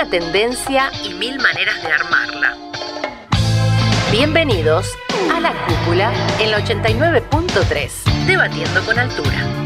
una tendencia y mil maneras de armarla. Bienvenidos a La Cúpula en la 89.3, debatiendo con altura.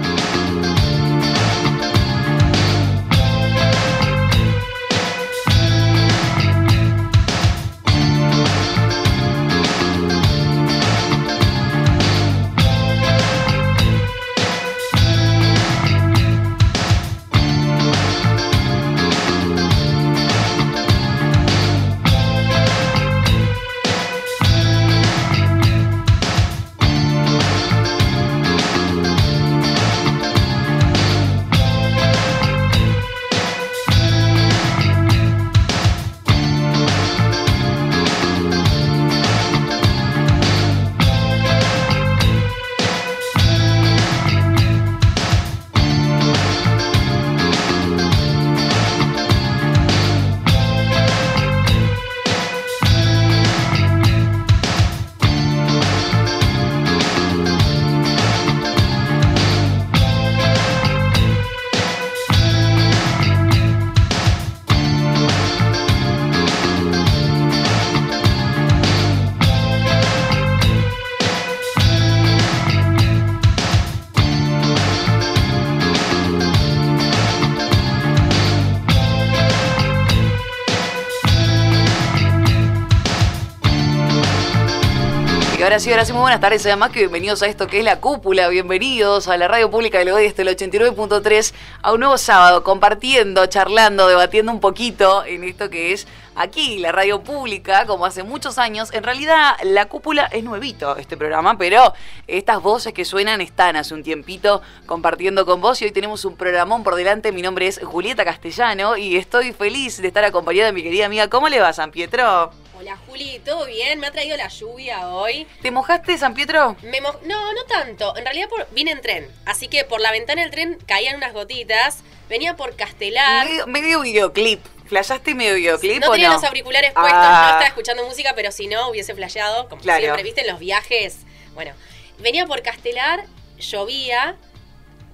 Ahora sí, ahora sí, muy buenas tardes, además que bienvenidos a esto que es La Cúpula, bienvenidos a la radio pública del Oeste, el 89.3, a un nuevo sábado, compartiendo, charlando, debatiendo un poquito en esto que es aquí, la radio pública, como hace muchos años. En realidad, La Cúpula es nuevito este programa, pero estas voces que suenan están hace un tiempito compartiendo con vos y hoy tenemos un programón por delante. Mi nombre es Julieta Castellano y estoy feliz de estar acompañada de mi querida amiga. ¿Cómo le va, San Pietro? Hola Juli, ¿todo bien? Me ha traído la lluvia hoy. ¿Te mojaste, San Pietro? Me no, no tanto. En realidad vine en tren. Así que por la ventana del tren caían unas gotitas. Venía por Castelar. Medio, videoclip. ¿Flashaste medio videoclip no o tenía los auriculares puestos, no ah. estaba escuchando música, pero si no hubiese flasheado, como siempre, ¿viste? En los viajes. Bueno, venía por Castelar, llovía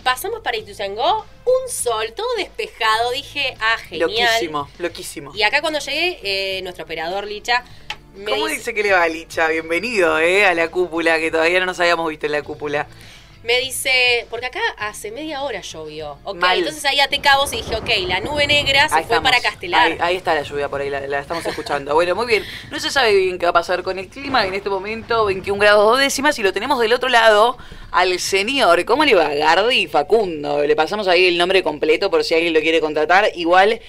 Pasamos para Ituzaingó, un sol, todo despejado. Dije, ah, genial. Loquísimo, loquísimo. Y acá cuando llegué, eh, nuestro operador Licha. Me ¿Cómo dice... que le va Licha? Bienvenido eh, a la cúpula, que todavía no nos habíamos visto en la cúpula me dice, porque acá hace media hora llovió. Ok, entonces ahí até cabos y dije, ok, la nube negra se fue para Castelar. Ahí, está la lluvia por ahí, la, estamos escuchando. bueno, muy bien. No se sabe bien qué va a pasar con el clima en este momento, 21 grados dos décimas, y lo tenemos del otro lado al señor, ¿cómo le va? Gardi Facundo. Le pasamos ahí el nombre completo por si alguien lo quiere contratar. Igual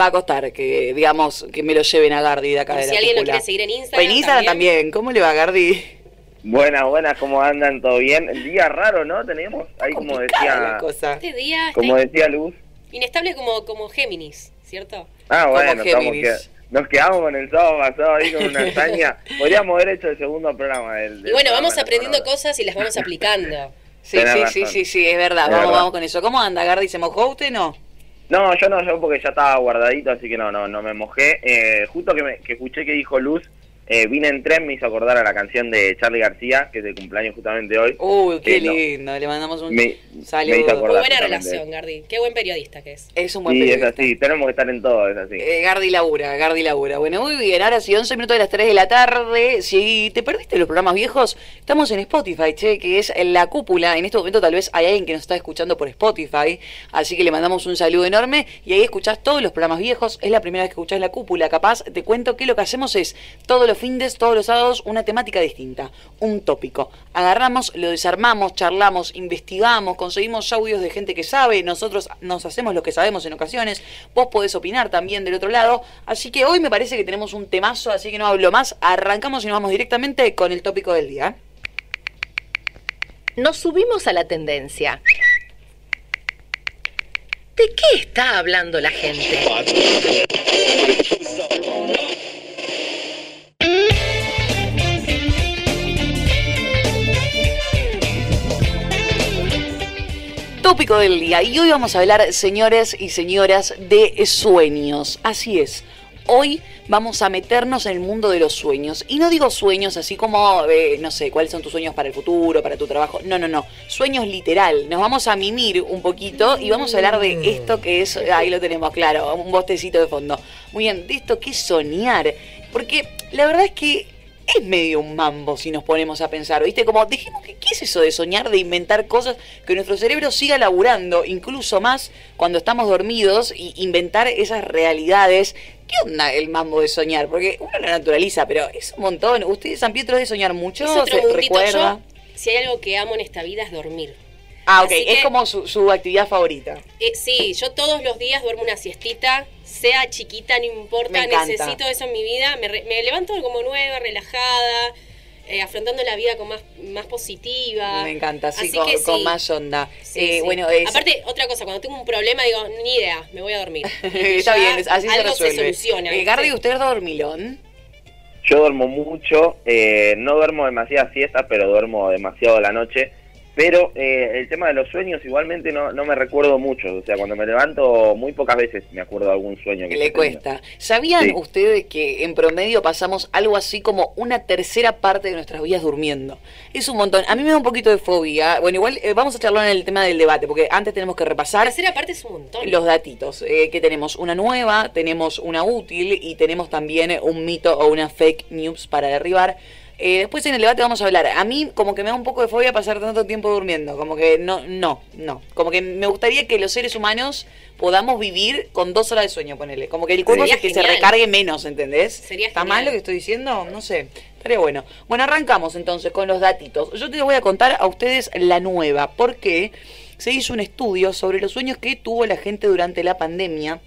va a costar que, digamos, que me lo lleven a Gardi de acá de Si alguien lo quiere seguir en Instagram. en Instagram también. ¿Cómo le va, Gardi? Buenas, buenas, ¿cómo andan? ¿Todo bien? El día raro, ¿no? Tenemos ahí como decía... Este día como decía Luz. Inestable como, como Géminis, ¿cierto? Ah, bueno, estamos que, nos quedamos con el sábado pasado ahí con una hazaña. Podríamos haber hecho el segundo programa del... y bueno, vamos aprendiendo cosas y las vamos aplicando. sí, sí, sí, sí, sí, es verdad. vamos, vamos con eso. ¿Cómo anda, Gardi? ¿Se mojó usted no? No, yo no, yo porque ya estaba guardadito, así que no, no, no me mojé. Eh, justo que, me, que escuché que dijo Luz eh, vine en tren, me hizo acordar a la canción de Charlie García, que es de cumpleaños justamente hoy. Uy, qué lindo, le mandamos un saludo. Muy buena relación, Gardi. Qué buen periodista que es. Es un buen sí, periodista. es así, tenemos que estar en todo, es así. Eh, Gardi Labura, Gardi Labura. Bueno, muy bien, ahora sí, 11 minutos de las 3 de la tarde. Si te perdiste los programas viejos, estamos en Spotify, che, que es la cúpula. En este momento tal vez hay alguien que nos está escuchando por Spotify, así que le mandamos un saludo enorme y ahí escuchás todos los programas viejos. Es la primera vez que escuchás la cúpula, capaz. Te cuento que lo que hacemos es todos los fines, todos los una temática distinta, un tópico. Agarramos, lo desarmamos, charlamos, investigamos, conseguimos audios de gente que sabe, nosotros nos hacemos lo que sabemos en ocasiones, vos podés opinar también del otro lado, así que hoy me parece que tenemos un temazo, así que no hablo más, arrancamos y nos vamos directamente con el tópico del día. Nos subimos a la tendencia. ¿De qué está hablando la gente? tópico del día. Y hoy vamos a hablar, señores y señoras, de sueños. Así es. Hoy vamos a meternos en el mundo de los sueños. Y no digo sueños así como, eh, no sé, cuáles son tus sueños para el futuro, para tu trabajo. No, no, no. Sueños literal. Nos vamos a mimir un poquito y vamos a hablar de esto que es, ahí lo tenemos claro, un bostecito de fondo. Muy bien, de esto que es soñar. Porque la verdad es que es medio un mambo si nos ponemos a pensar, ¿viste? Como, dijimos que, ¿qué es eso de soñar, de inventar cosas, que nuestro cerebro siga laburando, incluso más cuando estamos dormidos, y inventar esas realidades? ¿Qué onda el mambo de soñar? Porque uno lo naturaliza, pero es un montón. ¿Ustedes, San Pietro, de soñar mucho? ¿Se recuerda? si hay algo que amo en esta vida es dormir. Ah, ok, es como su, actividad favorita. Eh, sí, yo todos los días duermo una siestita, sea chiquita, no importa, necesito eso en mi vida. Me, levanto como nueva, relajada, eh, afrontando la vida con más, más positiva. Me encanta, así, con, más onda. Eh, bueno, Aparte, otra cosa, cuando tengo un problema digo, ni idea, me voy a dormir. Está bien, así se resuelve. Se soluciona. Gardi, ¿usted es dormilón? Yo duermo mucho, no duermo demasiada siesta, pero duermo demasiado la noche pero eh, el tema de los sueños igualmente no, no me recuerdo mucho. O sea, cuando me levanto muy pocas veces me acuerdo de algún sueño que le cuesta. ¿Sabían ustedes que en promedio pasamos algo así como una tercera parte de nuestras vidas durmiendo? Es un montón. A mí me da un poquito de fobia. Bueno, igual eh, vamos a charlar en el tema del debate, porque antes tenemos que repasar. La tercera parte es un montón. Los datitos. Eh, que tenemos una nueva, tenemos una útil y tenemos también un mito o una fake news para derribar. Eh, después en el debate vamos a hablar. A mí como que me da un poco de fobia pasar tanto tiempo durmiendo. Como que no, no, no. Como que me gustaría que los seres humanos podamos vivir con dos horas de sueño, ponele. Como que el cuerpo que se recargue menos, ¿entendés? Sería ¿Está mal lo que estoy diciendo? No sé. Estaría bueno. Bueno, arrancamos entonces con los datitos. Yo te voy a contar a ustedes la nueva. Porque se hizo un estudio sobre los sueños que tuvo la gente durante la pandemia.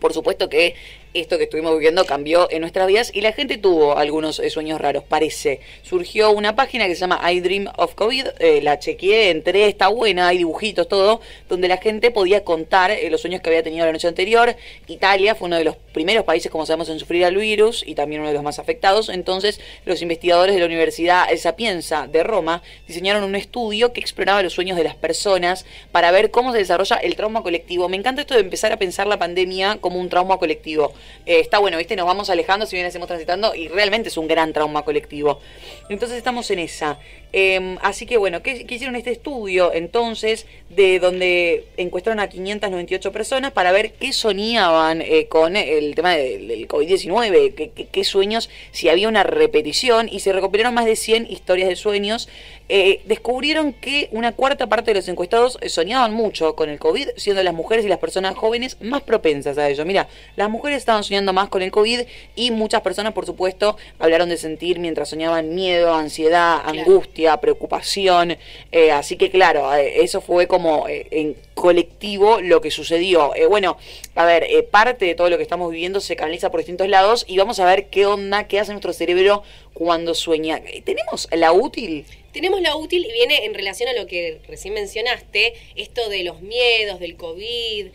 Por supuesto que esto que estuvimos viviendo cambió en nuestras vidas y la gente tuvo algunos eh, sueños raros, parece. Surgió una página que se llama I Dream of COVID, eh, la chequeé, entré, está buena, hay dibujitos, todo, donde la gente podía contar eh, los sueños que había tenido la noche anterior. Italia fue uno de los primeros países, como sabemos, en sufrir al virus y también uno de los más afectados. Entonces, los investigadores de la Universidad Sapienza de Roma diseñaron un estudio que exploraba los sueños de las personas para ver cómo se desarrolla el trauma colectivo. Me encanta esto de empezar a pensar la pandemia como un trauma colectivo. Eh, está bueno, ¿viste? Nos vamos alejando si bien estamos transitando y realmente es un gran trauma colectivo. Entonces estamos en esa. Em, así que bueno, ¿qué, hicieron este estudio entonces de donde encuestaron a 598 personas para ver qué soñaban eh, con el tema del, COVID-19, qué, qué, sueños, si había una repetición y se recopilaron más de 100 historias de sueños eh, descubrieron que una cuarta parte de los encuestados soñaban mucho con el COVID, siendo las mujeres y las personas jóvenes más propensas a ello. Mira, las mujeres estaban soñando más con el COVID y muchas personas, por supuesto, hablaron de sentir mientras soñaban miedo, ansiedad, angustia, preocupación. Eh, así que, claro, eh, eso fue como en colectivo lo que sucedió. bueno, a ver, parte de todo lo que estamos viviendo se canaliza por distintos lados y vamos a ver qué onda, qué hace nuestro cerebro cuando sueña. ¿Tenemos la útil? Tenemos la útil y viene en relación a lo que recién mencionaste, esto de los miedos, del COVID,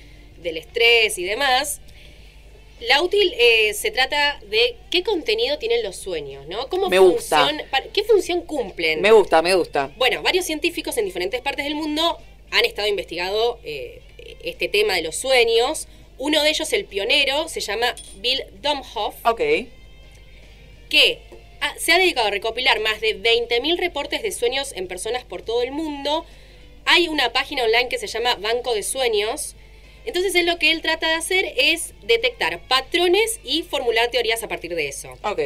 del estrés y demás. La útil eh, se trata de qué contenido tienen los sueños, ¿no? ¿Cómo me gusta. ¿Qué función cumplen? Me gusta, me gusta. Bueno, varios científicos en diferentes partes del mundo han estado investigando eh, este tema de los sueños. Uno de ellos, el pionero, se llama Bill Domhoff. Ok. Que Ah, se ha dedicado a recopilar más de 20.000 reportes de sueños en personas por todo el mundo. Hay una página online que se llama Banco de Sueños. Entonces él lo que él trata de hacer es detectar patrones y formular teorías a partir de eso. Ok.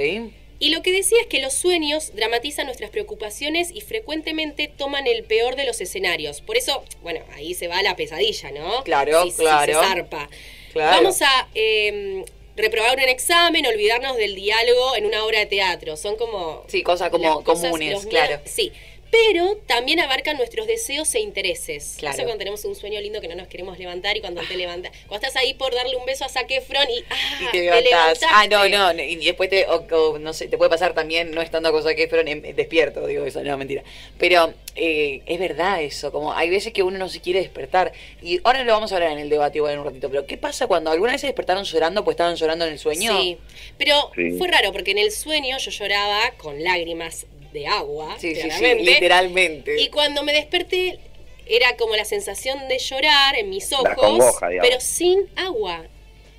Y lo que decía es que los sueños dramatizan nuestras preocupaciones y frecuentemente toman el peor de los escenarios. Por eso, bueno, ahí se va la pesadilla, ¿no? Claro, claro. se zarpa. Vamos a em, reprobar un examen, olvidarnos del diálogo en una obra de teatro. Son como... Sí, cosas como comunes, claro. Sí, pero también abarcan nuestros deseos e intereses. Claro. Eso cuando tenemos un sueño lindo que no nos queremos levantar y cuando te levantas, cuando estás ahí por darle un beso a Zac Efron y, ah, te, levantas. Ah, no, no, y después te, no sé, te puede pasar también no estando con Zac Efron despierto, digo eso, no, mentira. Pero eh, es verdad eso, como hay veces que uno no se quiere despertar. Y ahora lo vamos a hablar en el debate igual en un ratito, pero ¿qué pasa cuando alguna vez se despertaron llorando pues estaban llorando en el sueño? Sí, pero fue raro porque en el sueño yo lloraba con lágrimas de agua, sí, literalmente. Y cuando me desperté era como la sensación de llorar en mis ojos, pero sin agua.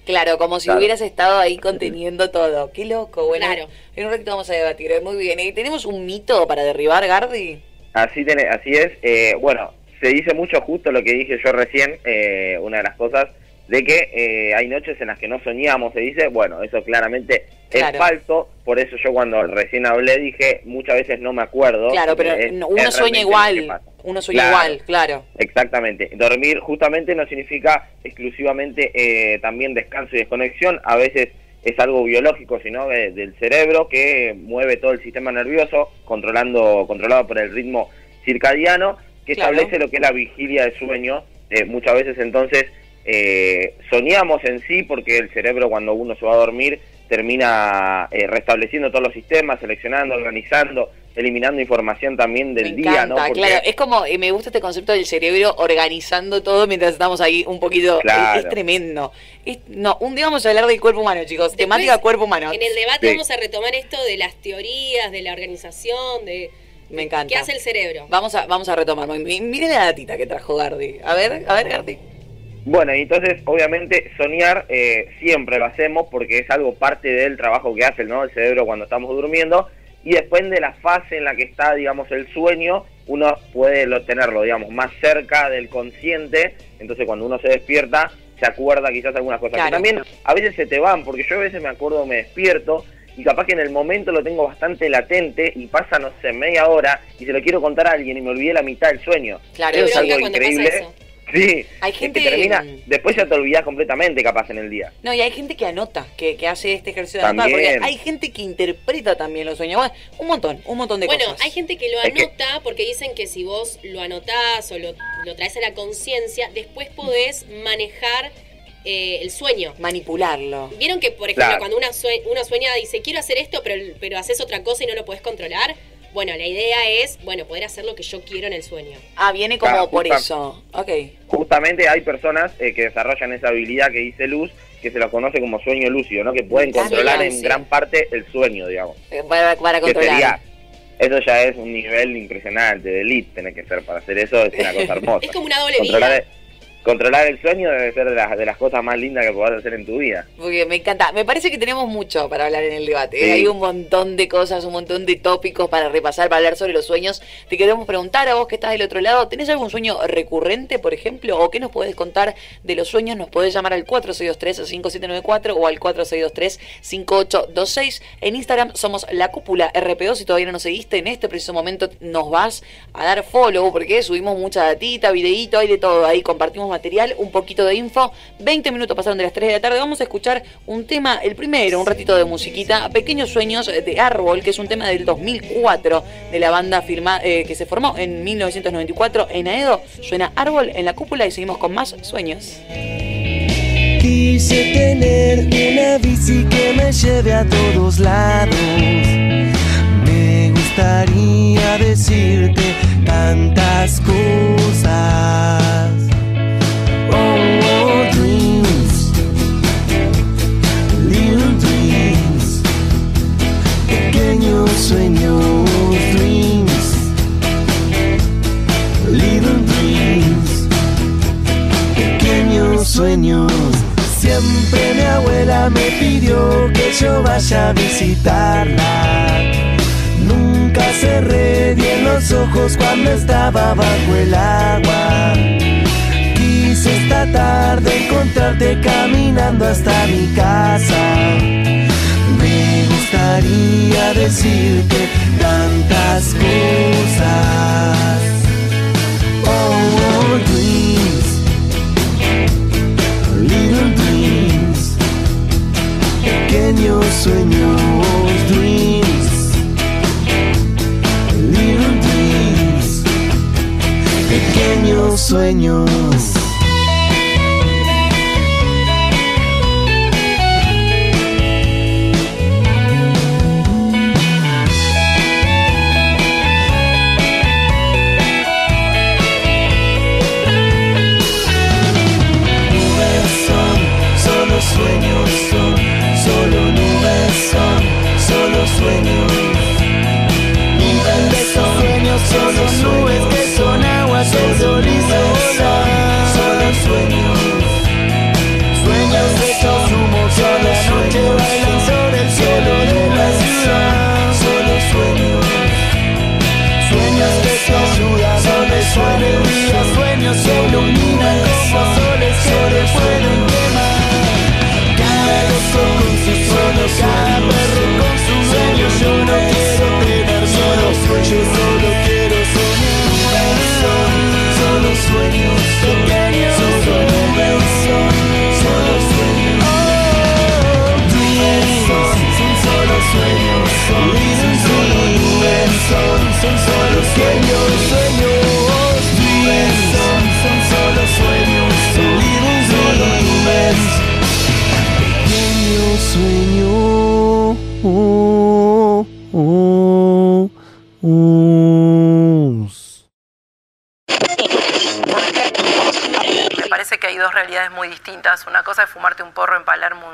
Claro, como si hubieras estado ahí conteniendo todo. Qué loco, bueno. Claro. En un ratito vamos a debatir, muy bien. ¿Y tenemos un mito para derribar, Gardi? Así, tiene, así es. Eh, bueno, se dice mucho justo lo que dije yo recién, eh, una de las cosas, de que eh, hay noches en las que no soñamos, se dice, bueno, eso claramente es falso, por eso yo cuando recién hablé dije, muchas veces no me acuerdo. Claro, pero uno sueña igual, uno sueña igual, claro. Exactamente, dormir justamente no significa exclusivamente eh, también descanso y desconexión, a veces es algo biológico, sino del cerebro que mueve todo el sistema nervioso, controlando, controlado por el ritmo circadiano, que establece lo que es la vigilia de sueño. Eh, muchas veces entonces eh, soñamos en sí porque el cerebro cuando uno se va a dormir termina eh, restableciendo todos los sistemas, seleccionando, organizando, eliminando información también del día, ¿no? Claro, es como, me gusta este concepto del cerebro organizando todo mientras estamos ahí un poquito, es, tremendo. no, un día vamos a hablar del cuerpo humano, chicos, temática cuerpo humano. En el debate vamos a retomar esto de las teorías, de la organización, de... Me encanta. ¿Qué hace el cerebro? Vamos a, vamos a retomar. Miren la datita que trajo Gardi. A ver, a ver, Gardi. Bueno, y entonces obviamente soñar eh, siempre lo hacemos porque es algo parte del trabajo que hace ¿no? el cerebro cuando estamos durmiendo y después de la fase en la que está, digamos, el sueño, uno puede tenerlo, digamos, más cerca del consciente, entonces cuando uno se despierta se acuerda quizás algunas cosas. también a veces se te van, porque yo a veces me acuerdo, me despierto y capaz que en el momento lo tengo bastante latente y pasa, no sé, media hora y se lo quiero contar a alguien y me olvidé la mitad del sueño. Claro, es algo increíble. Sí, hay gente que termina, después ya te olvidas completamente capaz en el día. No, y hay gente que anota, que, que hace este ejercicio de anotar, porque hay gente que interpreta también los sueños. un montón, un montón de cosas. Bueno, hay gente que lo anota porque dicen que si vos lo anotás o lo, lo traes a la conciencia, después podés manejar eh, el sueño. Manipularlo. ¿Vieron que, por ejemplo, cuando una uno sueña dice, quiero hacer esto, pero, pero haces otra cosa y no lo puedes controlar? Bueno, la idea es, bueno, poder hacer lo que yo quiero en el sueño. Ah, viene como por eso. Ok. Justamente hay personas eh, que desarrollan esa habilidad que dice Luz, que se lo conoce como sueño lúcido, ¿no? Que pueden controlar en gran parte el sueño, digamos. Eh, para, controlar. eso ya es un nivel impresionante de elite, tener que ser para hacer eso, es una cosa hermosa. es como una doble vida controlar el sueño debe ser de las, de las cosas más lindas que puedas hacer en tu vida. Porque me encanta. Me parece que tenemos mucho para hablar en el debate. ¿eh? Hay un montón de cosas, un montón de tópicos para repasar, para hablar sobre los sueños. Te queremos preguntar a vos que estás del otro lado, ¿tenés algún sueño recurrente, por ejemplo? ¿O qué nos podés contar de los sueños? Nos podés llamar al 4623-5794 o al 4623-5826. En Instagram somos la cúpula RPO. Si todavía no nos seguiste, en este preciso momento nos vas a dar follow porque subimos mucha datita, videíto, hay de todo. Ahí compartimos material, un poquito de info. 20 minutos pasaron de las 3 de la tarde. Vamos a escuchar un tema, el primero, un ratito de musiquita, Pequeños Sueños de Árbol, que es un tema del 2004 de la banda firma, eh, que se formó en 1994 en Aedo. Suena Árbol en la cúpula y seguimos con más sueños. Quise tener una bici que me lleve a todos lados. Me gustaría decirte tantas cosas Nunca cerré bien los ojos cuando estaba bajo el agua esta tarde encontrarte caminando hasta mi casa. Me gustaría decirte tantas cosas. Oh, oh sueños. sueños. Nubes de sueños, solo nubes sueños, sueños dreams son, son solo sueños, son solo nubes Pequeño sueño oh, oh, oh. Me parece que hay dos realidades muy distintas. Una cosa es fumarte un porro en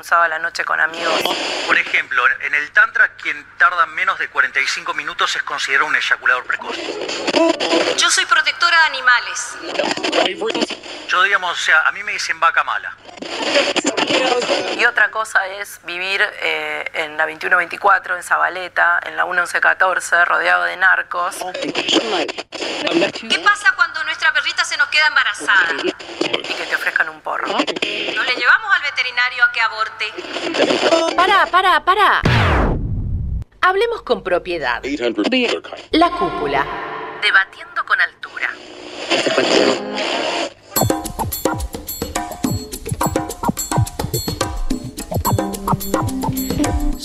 un sábado a la noche con amigos. Por ejemplo, en el Tantra, quien tarda menos de 45 minutos es considerado un eyaculador precoz. Yo soy protectora de animales. Yo, digamos, o sea, a mí me dicen vaca mala. Y otra cosa es vivir eh, en la 2124, en Zabaleta, en la 1114, rodeado de narcos. ¿Qué pasa cuando nuestra perrita se nos queda embarazada? Y que te ofrezcan un porro. ¿No le llevamos al veterinario a que aborte? Para, para, para. Hablemos con propiedad. La cúpula. Debatiendo con altura.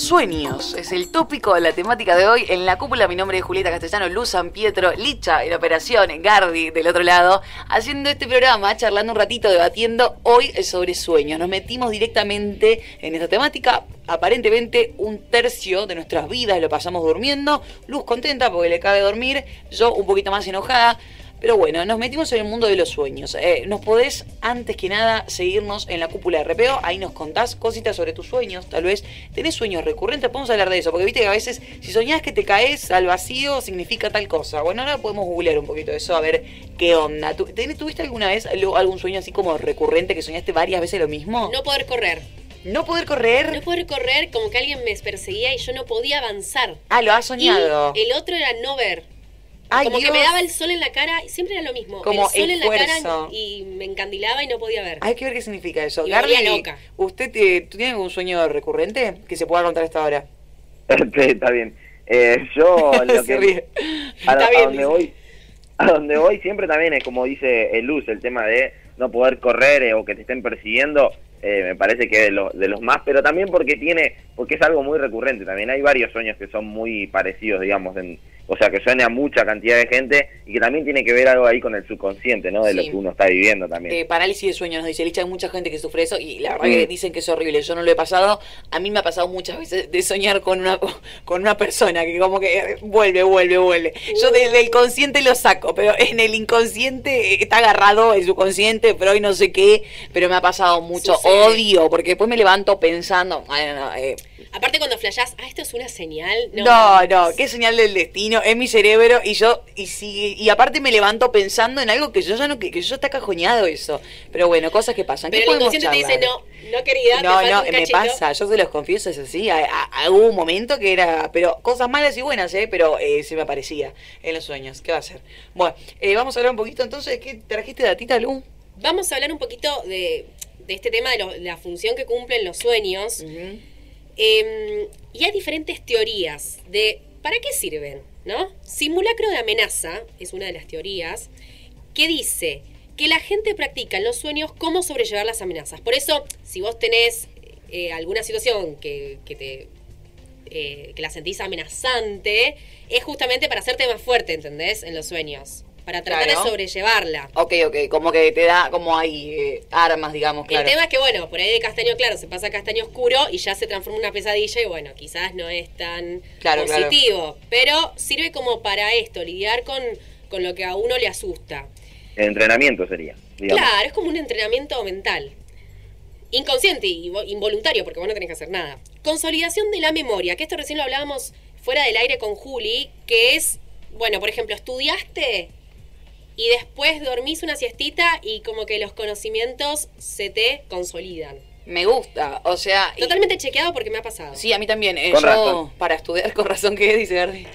Sueños es el tópico de la temática de hoy. En la cúpula, mi nombre es Julieta Castellano, Luz San Pietro, Licha en operación, Gardi del otro lado, haciendo este programa, charlando un ratito, debatiendo hoy sobre sueños. Nos metimos directamente en esta temática. Aparentemente, un tercio de nuestras vidas lo pasamos durmiendo. Luz contenta porque le cabe dormir, yo un poquito más enojada. Pero bueno, nos metimos en el mundo de los sueños. Eh, nos podés, antes que nada, seguirnos en la cúpula de RPO. Ahí nos contás cositas sobre tus sueños. Tal vez tenés sueños recurrentes. Podemos hablar de eso. Porque viste que a veces, si soñás que te caes al vacío, significa tal cosa. Bueno, ahora podemos googlear un poquito de eso, a ver qué onda. ¿Tú- tenés- ¿Tuviste alguna vez algún sueño así como recurrente que soñaste varias veces lo mismo? No poder correr. ¿No poder correr? No poder correr como que alguien me perseguía y yo no podía avanzar. Ah, lo has soñado. Y el otro era no ver. Ay, como Dios. que me daba el sol en la cara, y siempre era lo mismo. Como el sol en la cara y me encandilaba y no podía ver. Hay que ver qué significa eso. Y Gardi, volvía loca. ¿usted te- ¿tú tiene algún sueño recurrente que se pueda contar hasta ahora? Está bien. Eh, yo lo que ríe. a, Está a bien, donde dice. voy a donde voy siempre también es como dice el Luz el tema de no poder correr eh, o que te estén persiguiendo eh, me parece que de, lo- de los más pero también porque tiene porque es algo muy recurrente también hay varios sueños que son muy parecidos digamos en, o sea que suena a mucha cantidad de gente y que también tiene que ver algo ahí con el subconsciente no de Sí. lo que uno está viviendo también Eh, parálisis de sueño, nos dice Licha, hay mucha gente que sufre eso y la verdad Mm. que dicen que es horrible. Yo no lo he pasado. A mí me ha pasado muchas veces de soñar con una con una persona que como que vuelve, vuelve, vuelve. Yo del, del consciente lo saco, pero en el inconsciente está agarrado el subconsciente, pero hoy no sé qué. Pero me ha pasado mucho odio, porque después me levanto pensando, ay, no, no, eh, Aparte cuando flashás, ah, esto es una señal. No, no, no, qué señal del destino, es mi cerebro y yo, y si, y aparte me levanto pensando en algo que yo ya no, que, que yo está cajoneado eso. Pero bueno, cosas que pasan. ¿Qué Pero el inconsciente te dice, charlar? no, no querida, No, no, un me pasa, yo se los confieso, es así. Hubo un momento que era, pero cosas malas y buenas, ¿eh? Pero eh, se me aparecía en los sueños. ¿Qué va a ser? Bueno, eh, vamos a hablar un poquito entonces. ¿Qué trajiste datita, Lu? Vamos a hablar un poquito de, de este tema de, lo- de la función que cumplen los sueños. Eh, y hay diferentes teorías de para qué sirven, ¿no? Simulacro de amenaza es una de las teorías que dice que la gente practica en los sueños cómo sobrellevar las amenazas. Por eso, si vos tenés eh, alguna situación que, que te eh, que la sentís amenazante, es justamente para hacerte más fuerte, ¿entendés? En los sueños. Para tratar Claro. de sobrellevarla. Ok, ok, como que te da, como hay eh, armas, digamos, claro. El tema es que, bueno, por ahí de castaño claro se pasa a castaño oscuro y ya se transforma en una pesadilla y, bueno, quizás no es tan Claro, claro. positivo. Pero sirve como para esto, lidiar con, con lo que a uno le asusta. el entrenamiento sería digamos. Claro, es como un entrenamiento mental. Inconsciente y vo- involuntario, porque vos no tenés que hacer nada. Consolidación de la memoria, que esto recién lo hablábamos fuera del aire con Juli, que es, bueno, por ejemplo, estudiaste y después dormís una siestita y como que los conocimientos se te consolidan. Me gusta, o sea... y- Totalmente chequeado porque me ha pasado. Sí, a mí también. eh, Con yo, razón. para estudiar, con razón que dice Gardi.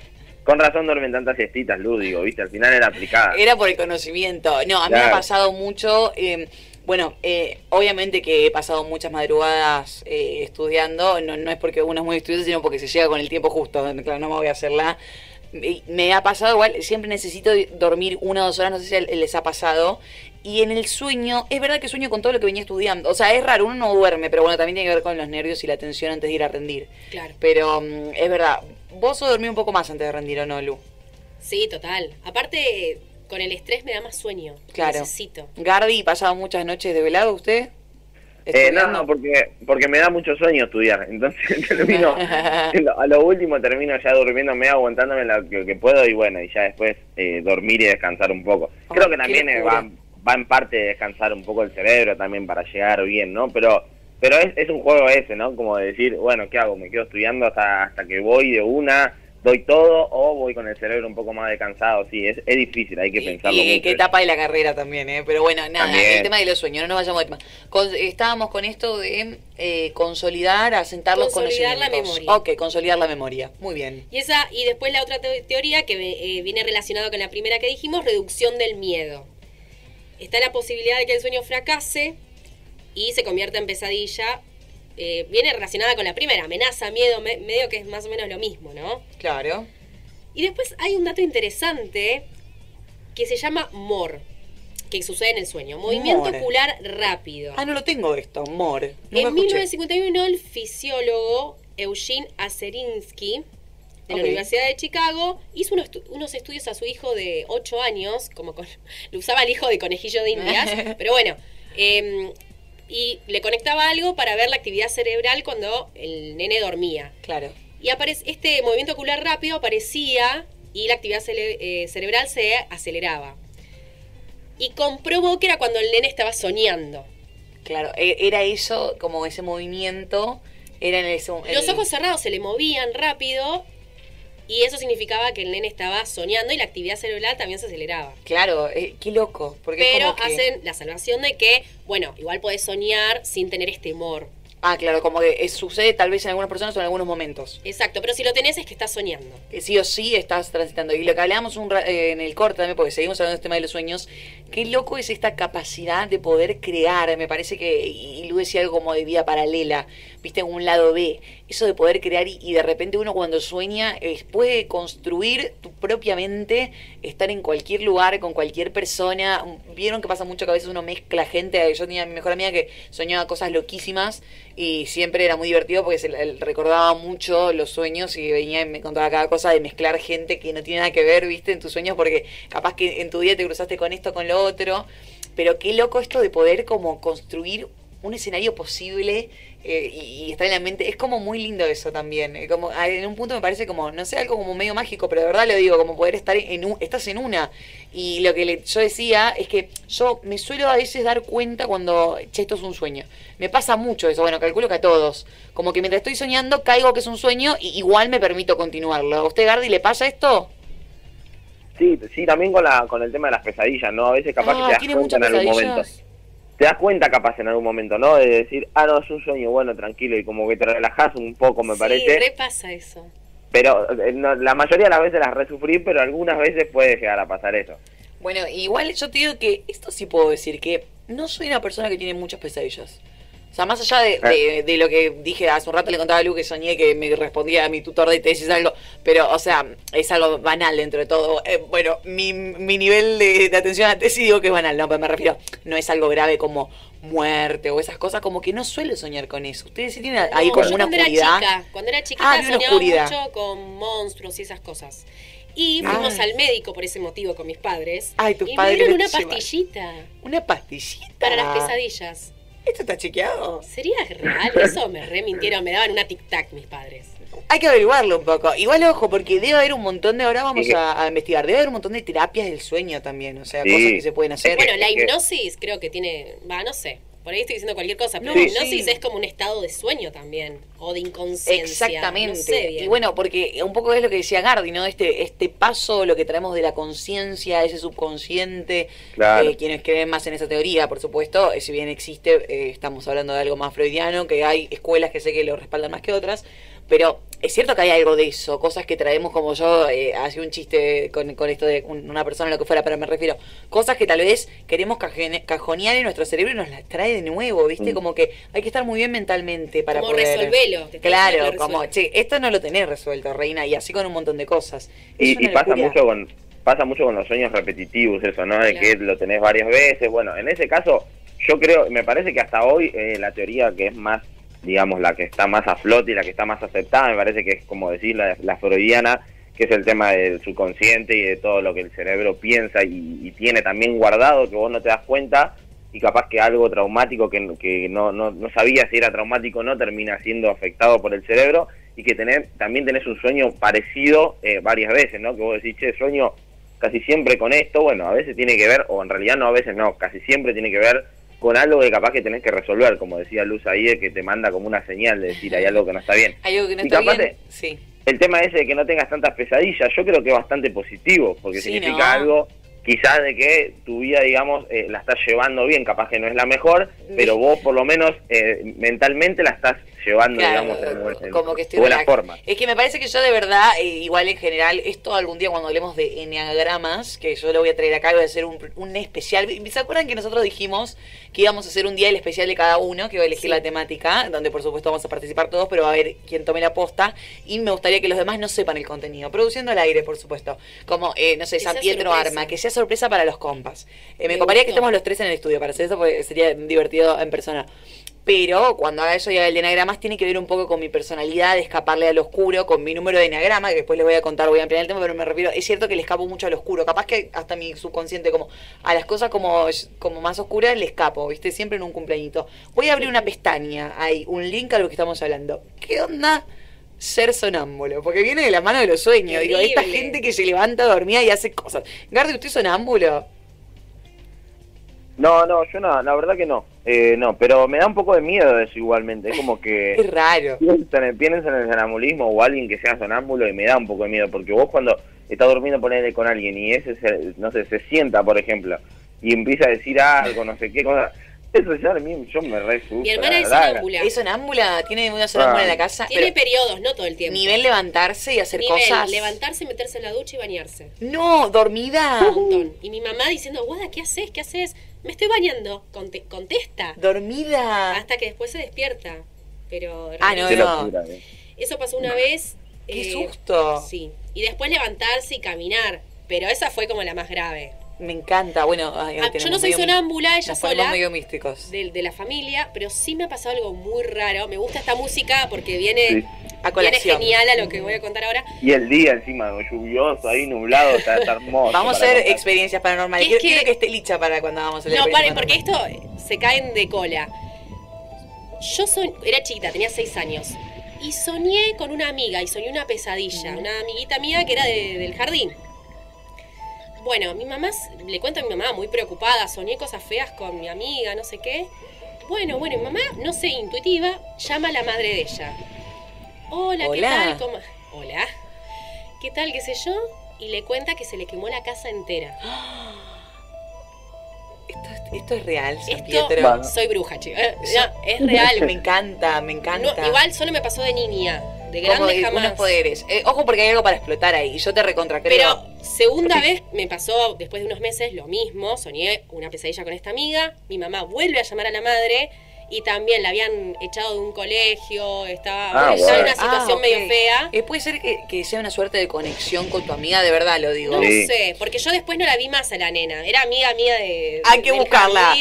con razón duermen tantas siestitas Luz digo viste al final era aplicada Era por el conocimiento. No, a mí me ha pasado mucho. eh, bueno, eh, obviamente que he pasado muchas madrugadas eh, estudiando. No, no es porque uno es muy estudioso, sino porque se llega con el tiempo justo. Claro, no me voy a hacerla. Me, ha pasado igual, siempre necesito dormir una o dos horas, no sé si les ha pasado. Y en el sueño, es verdad que sueño con todo lo que venía estudiando. O sea, es raro, uno no duerme, pero bueno, también tiene que ver con los nervios y la tensión antes de ir a rendir. Claro. Pero mm, es verdad, vos dormir un poco más antes de rendir, ¿o no, Lu? Sí, total. Aparte, con el estrés me da más sueño. Claro. Necesito. Gardi, ¿pasaba muchas noches de velado usted? Eh, no, porque, porque me da mucho sueño estudiar, entonces termino, a lo último termino ya durmiéndome, aguantándome lo que, puedo y bueno, y ya después eh, dormir y descansar un poco. Creo que también va, va en parte descansar un poco el cerebro también para llegar bien, ¿no? Pero pero es, es un juego ese, ¿no? Como de decir, bueno, ¿qué hago? ¿Me quedo estudiando hasta, hasta que voy de una? Doy todo o voy con el cerebro un poco más descansado. Sí, es, es difícil, hay que pensarlo. Y, y qué etapa de la carrera también, ¿eh? Pero bueno, nada, el tema de los sueños, no nos vayamos de tema. estábamos con esto de eh, consolidar, asentar los conocimientos. Consolidar la memoria. Ok, consolidar la memoria. Muy bien. Y esa y después la otra teoría que eh, viene relacionada con la primera que dijimos, reducción del miedo. Está la posibilidad de que el sueño fracase y se convierta en pesadilla eh, viene relacionada con la primera, amenaza, miedo, medio que es más o menos lo mismo, ¿no? Claro. Y después hay un dato interesante que se llama MOR, que sucede en el sueño, movimiento ocular rápido. Ah, no lo tengo esto, MOR. en 1951 el fisiólogo Eugene Aserinsky de la Universidad de Chicago, hizo unos, estudios a su hijo de 8 años, como con, lo usaba el hijo de conejillo de indias, pero bueno, eh, y le conectaba algo para ver la actividad cerebral cuando el nene dormía. Claro. Y aparece, este movimiento ocular rápido aparecía y la actividad eh, cerebral se aceleraba. Y comprobó que era cuando el nene estaba soñando. Claro, e, era eso, como ese movimiento, era en ese, Los ojos cerrados se le movían rápido y eso significaba que el nene estaba soñando y la actividad cerebral también se aceleraba. Claro, eh, qué loco. Porque Pero hacen la salvación de que, bueno, igual podés soñar sin tener este temor. Ah, claro, como que sucede tal vez en algunas personas o en algunos momentos. Exacto, pero si lo tenés es que estás soñando. Que sí o sí estás transitando. Y lo que hablábamos un eh, en el corte también, porque seguimos hablando del tema de los sueños, qué loco es esta capacidad de poder crear. Me parece que, y Lu decía algo como de vida paralela, viste, en un lado B. Eso de poder crear y, de repente uno cuando sueña puede construir tu propia mente, estar en cualquier lugar, con cualquier persona. Vieron que pasa mucho que a veces uno mezcla gente. Yo tenía a mi mejor amiga que soñaba cosas loquísimas y siempre era muy divertido porque se recordaba mucho los sueños y venía y me contaba cada cosa de mezclar gente que no tiene nada que ver, viste, en tus sueños porque capaz que en tu día te cruzaste con esto, con lo otro, pero qué loco esto de poder como construir un escenario posible eh, y, está en la mente. Es como muy lindo eso también. Eh, como En un punto me parece como, no sé, algo como medio mágico, pero de verdad lo digo, como poder estar en un, estás en una. Y lo que yo decía es que yo me suelo a veces dar cuenta cuando, che, esto es un sueño. Me pasa mucho eso, bueno, calculo que a todos. Como que mientras estoy soñando caigo que es un sueño y igual me permito continuarlo. ¿A usted, Gardi, le pasa esto? Sí, sí, también con, la, con el tema de las pesadillas, ¿no? A veces capaz que ah, te das cuenta en algún momento te das cuenta capaz en algún momento, ¿no? De decir, ah, no, es un sueño, bueno, tranquilo, y como que te relajas un poco, me parece. Sí, pasa eso. Pero eh, la mayoría de las veces las resufrí, pero algunas veces puede llegar a pasar eso. Bueno, igual yo te digo que esto sí puedo decir, que no soy una persona que tiene muchas pesadillas. O sea, más allá de, de, lo que dije hace un rato, le contaba a Lu que soñé que me respondía a mi tutor de tesis algo, pero, o sea, es algo banal dentro de todo. Eh, bueno, mi, mi nivel de, atención a la tesis digo que es banal, no, pero me refiero, no es algo grave como muerte o esas cosas, como que no suelo soñar con eso. Ustedes sí tienen ahí como una cuando oscuridad. Era chica, cuando era chiquita ah, soñaba mucho con monstruos y esas cosas. Y fuimos al médico por ese motivo con mis padres. Ay, tus y padres. Me dieron una pastillita. Una pastillita. Para las pesadillas. ¿Esto está chequeado? ¿Sería real? Eso me remintieron, me daban una tic-tac mis padres. Hay que averiguarlo un poco. Igual, ojo, porque debe haber un montón de. Ahora vamos a, investigar. Debe haber un montón de terapias del sueño también. O sea, cosas que se pueden hacer. Bueno, la hipnosis creo que tiene. Va, no sé por ahí estoy diciendo cualquier cosa, pero la hipnosis es como un estado de sueño también, o de inconsciencia. Exactamente. y bueno, porque un poco es lo que decía Gardi, ¿no? Este, este paso, lo que traemos de la conciencia, ese subconsciente, eh, quienes creen más en esa teoría, por supuesto, eh, si bien existe, eh, estamos hablando de algo más freudiano, que hay escuelas que sé que lo respaldan más que otras, pero es cierto que hay algo de eso, cosas que traemos como yo, eh, hacía un chiste con, con, esto de una persona, lo que fuera, pero me refiero, cosas que tal vez queremos cajonear en nuestro cerebro y nos las trae de nuevo, ¿viste? Mm. Como que hay que estar muy bien mentalmente para como poder... resolverlo. Claro, como, che, esto no lo tenés resuelto, reina, y así con un montón de cosas. y, pasa mucho con pasa mucho con los sueños repetitivos eso, ¿no? De que lo tenés varias veces. Bueno, en ese caso, yo creo, me parece que hasta hoy eh, la teoría que es más digamos, la que está más a flote y la que está más aceptada, me parece que es como decir la, freudiana, que es el tema del subconsciente y de todo lo que el cerebro piensa y, tiene también guardado, que vos no te das cuenta, y capaz que algo traumático que, que no, no, no sabía si era traumático o no termina siendo afectado por el cerebro y que tener, también tenés un sueño parecido eh, varias veces, ¿no? Que vos decís, che, sueño casi siempre con esto, bueno, a veces tiene que ver, o en realidad no, a veces no, casi siempre tiene que ver con algo que capaz que tenés que resolver, como decía Luz ahí, que te manda como una señal de decir, hay algo que no está bien. Hay algo que no está bien, sí. El tema ese de que no tengas tantas pesadillas, yo creo que es bastante positivo, porque significa algo quizás de que tu vida, digamos, eh, la estás llevando bien, capaz que no es la mejor, pero vos por lo menos eh, mentalmente la estás llevando, digamos, como que estoy buena forma. Es que me parece que yo de verdad, eh, igual en general, esto algún día cuando hablemos de enneagramas, que yo lo voy a traer acá, voy a hacer un, un especial. ¿Se acuerdan que nosotros dijimos que íbamos a hacer un día el especial de cada uno, que iba a elegir la temática, donde por supuesto vamos a participar todos, pero va a haber quien tome la posta, y me gustaría que los demás no sepan el contenido, produciendo al aire, por supuesto, como, eh, no sé, San Pietro Arma, que sea sorpresa para los compas. Eh, me, me que estemos los tres en el estudio para hacer eso, porque sería divertido en persona. Pero cuando haga eso y haga el de enagramas, tiene que ver un poco con mi personalidad, de escaparle al oscuro, con mi número de enagrama, que después les voy a contar, voy a ampliar el tema, pero me refiero, es cierto que le escapo mucho al oscuro. Capaz que hasta mi subconsciente, como a las cosas como, como más oscuras, le escapo, ¿viste? Siempre en un cumpleañito. Voy a abrir una pestaña ahí, un link a lo que estamos hablando. ¿Qué onda? ser sonámbulo, porque viene de la mano de los sueños. Digo, esta gente que se levanta dormida y hace cosas. Garde, ¿usted es sonámbulo? No, no, yo no, la verdad que no. Eh, no, pero me da un poco de miedo eso igualmente. Es como que. Es raro. Piensan, en el sonambulismo o alguien que sea sonámbulo y me da un poco de miedo. Porque vos cuando estás durmiendo, ponele con alguien y ese, se, no sé, se sienta, por ejemplo, y empieza a decir algo, no sé qué cosa. Eso ya a mí yo me re Mi hermana es sonámbula. ¿Es sonámbula? ¿Tiene una sonámbula en la casa? Tiene periodos, no todo el tiempo. ¿Nivel levantarse y hacer Nivel, cosas? levantarse, meterse en la ducha y bañarse. No, dormida. Un montón. Y mi mamá diciendo, Guada, ¿qué haces? ¿Qué haces? Me estoy bañando. contesta. Dormida. Hasta que después se despierta. Pero... Ah, no, no. Eh. Eso pasó una vez. ¡Qué eh, susto! Sí. Y después levantarse y caminar. Pero esa fue como la más grave. Me encanta, bueno, ah, yo no soy sonámbula, ella sola. medio místicos. De, de, la familia, pero sí me ha pasado algo muy raro. Me gusta esta música porque viene, a viene genial a lo que voy a contar ahora. Y el día encima, lluvioso, ahí nublado, está, hermoso. Vamos a hacer experiencias paranormales. Quiero que, que esté licha para cuando vamos a hacer No, paren, porque esto se caen de cola. Yo soy, era chiquita, tenía seis años. Y soñé con una amiga, y soñé una pesadilla. Una amiguita mía que era del jardín. Bueno, mi mamá, le cuento a mi mamá, muy preocupada, soñé cosas feas con mi amiga, no sé qué. Bueno, bueno, mi mamá, no sé, intuitiva, llama a la madre de ella. Hola, ¿qué tal? ¿Cómo? Hola. ¿Qué tal, qué sé yo? Y le cuenta que se le quemó la casa entera. Esto, es real, Esto, soy bruja, chicos. es real. me encanta, me encanta. igual solo me pasó de niña. De grande jamás. poderes. Eh, ojo porque hay algo para explotar ahí. Yo te recontra Pero segunda vez me pasó después de unos meses lo mismo. Soñé una pesadilla con esta amiga. Mi mamá vuelve a llamar a la madre y también la habían echado de un colegio, estaba ah, en una situación ah, medio fea. Eh, puede ser que, sea una suerte de conexión con tu amiga, de verdad lo digo. No sé, porque yo después no la vi más a la nena, era amiga mía de... Hay que buscarla.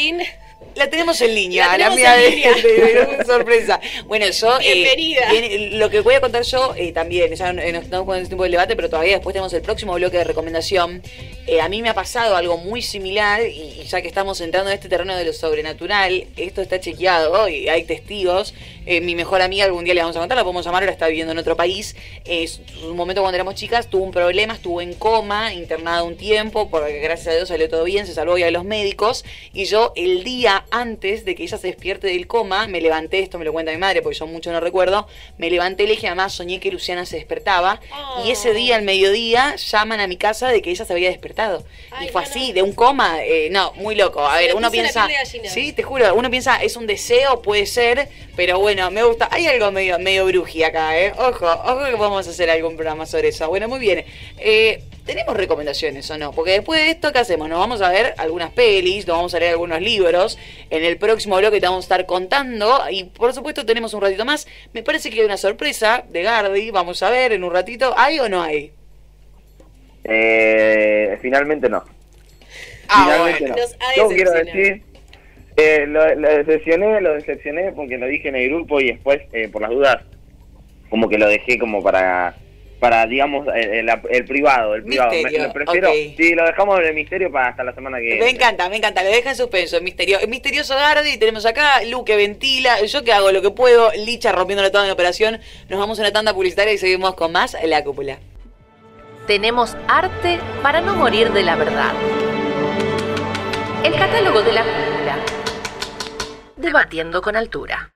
La tenemos en línea, la, mía de, sorpresa. Bueno, yo. Eh, Bienvenida. lo que voy a contar yo eh, también, ya nos estamos con el tiempo del debate, pero todavía después tenemos el próximo bloque de recomendación. Eh, a mí me ha pasado algo muy similar, y, ya que estamos entrando en este terreno de lo sobrenatural, esto está chequeado y hay testigos. mi mejor amiga, algún día le vamos a contar, la podemos llamar, ahora está viviendo en otro país. Es un momento cuando éramos chicas, tuvo un problema, estuvo en coma, internada un tiempo, porque gracias a Dios salió todo bien, se salvó ya de los médicos. Y yo, el día antes de que ella se despierte del coma, me levanté, esto me lo cuenta mi madre porque yo mucho no recuerdo, me levanté y le dije, además soñé que Luciana se despertaba y ese día al mediodía llaman a mi casa de que ella se había despertado. Y fue así, de un coma, eh, no, muy loco. A ver, uno piensa, sí, te juro, uno piensa, es un deseo, puede ser, pero bueno, me gusta, hay algo medio, medio bruji acá, ¿eh? Ojo, ojo que podemos hacer algún programa sobre eso. Bueno, muy bien. Eh, ¿Tenemos recomendaciones o no? Porque después de esto, ¿qué hacemos? Nos vamos a ver algunas pelis, nos vamos a leer algunos libros. En el próximo bloque te vamos a estar contando. Y por supuesto, tenemos un ratito más. Me parece que hay una sorpresa de Gardi. Vamos a ver en un ratito. ¿Hay o no hay? Eh, finalmente no. Ah, finalmente no. Yo quiero decir. Eh, lo, decepcioné, lo decepcioné porque lo dije en el grupo y después, eh, por las dudas, como que lo dejé como para para digamos, el, el, privado, el privado. Misterio, prefiero, sí, lo dejamos en el misterio para hasta la semana que viene. Me encanta, me encanta, lo deja en suspenso, misterio. El misterioso Dardi, tenemos acá, Luque ventila, yo que hago lo que puedo, Licha rompiéndole toda en operación. Nos vamos a una tanda publicitaria y seguimos con más La Cúpula. Tenemos arte para no morir de la verdad. El catálogo de la cúpula. Debatiendo con altura.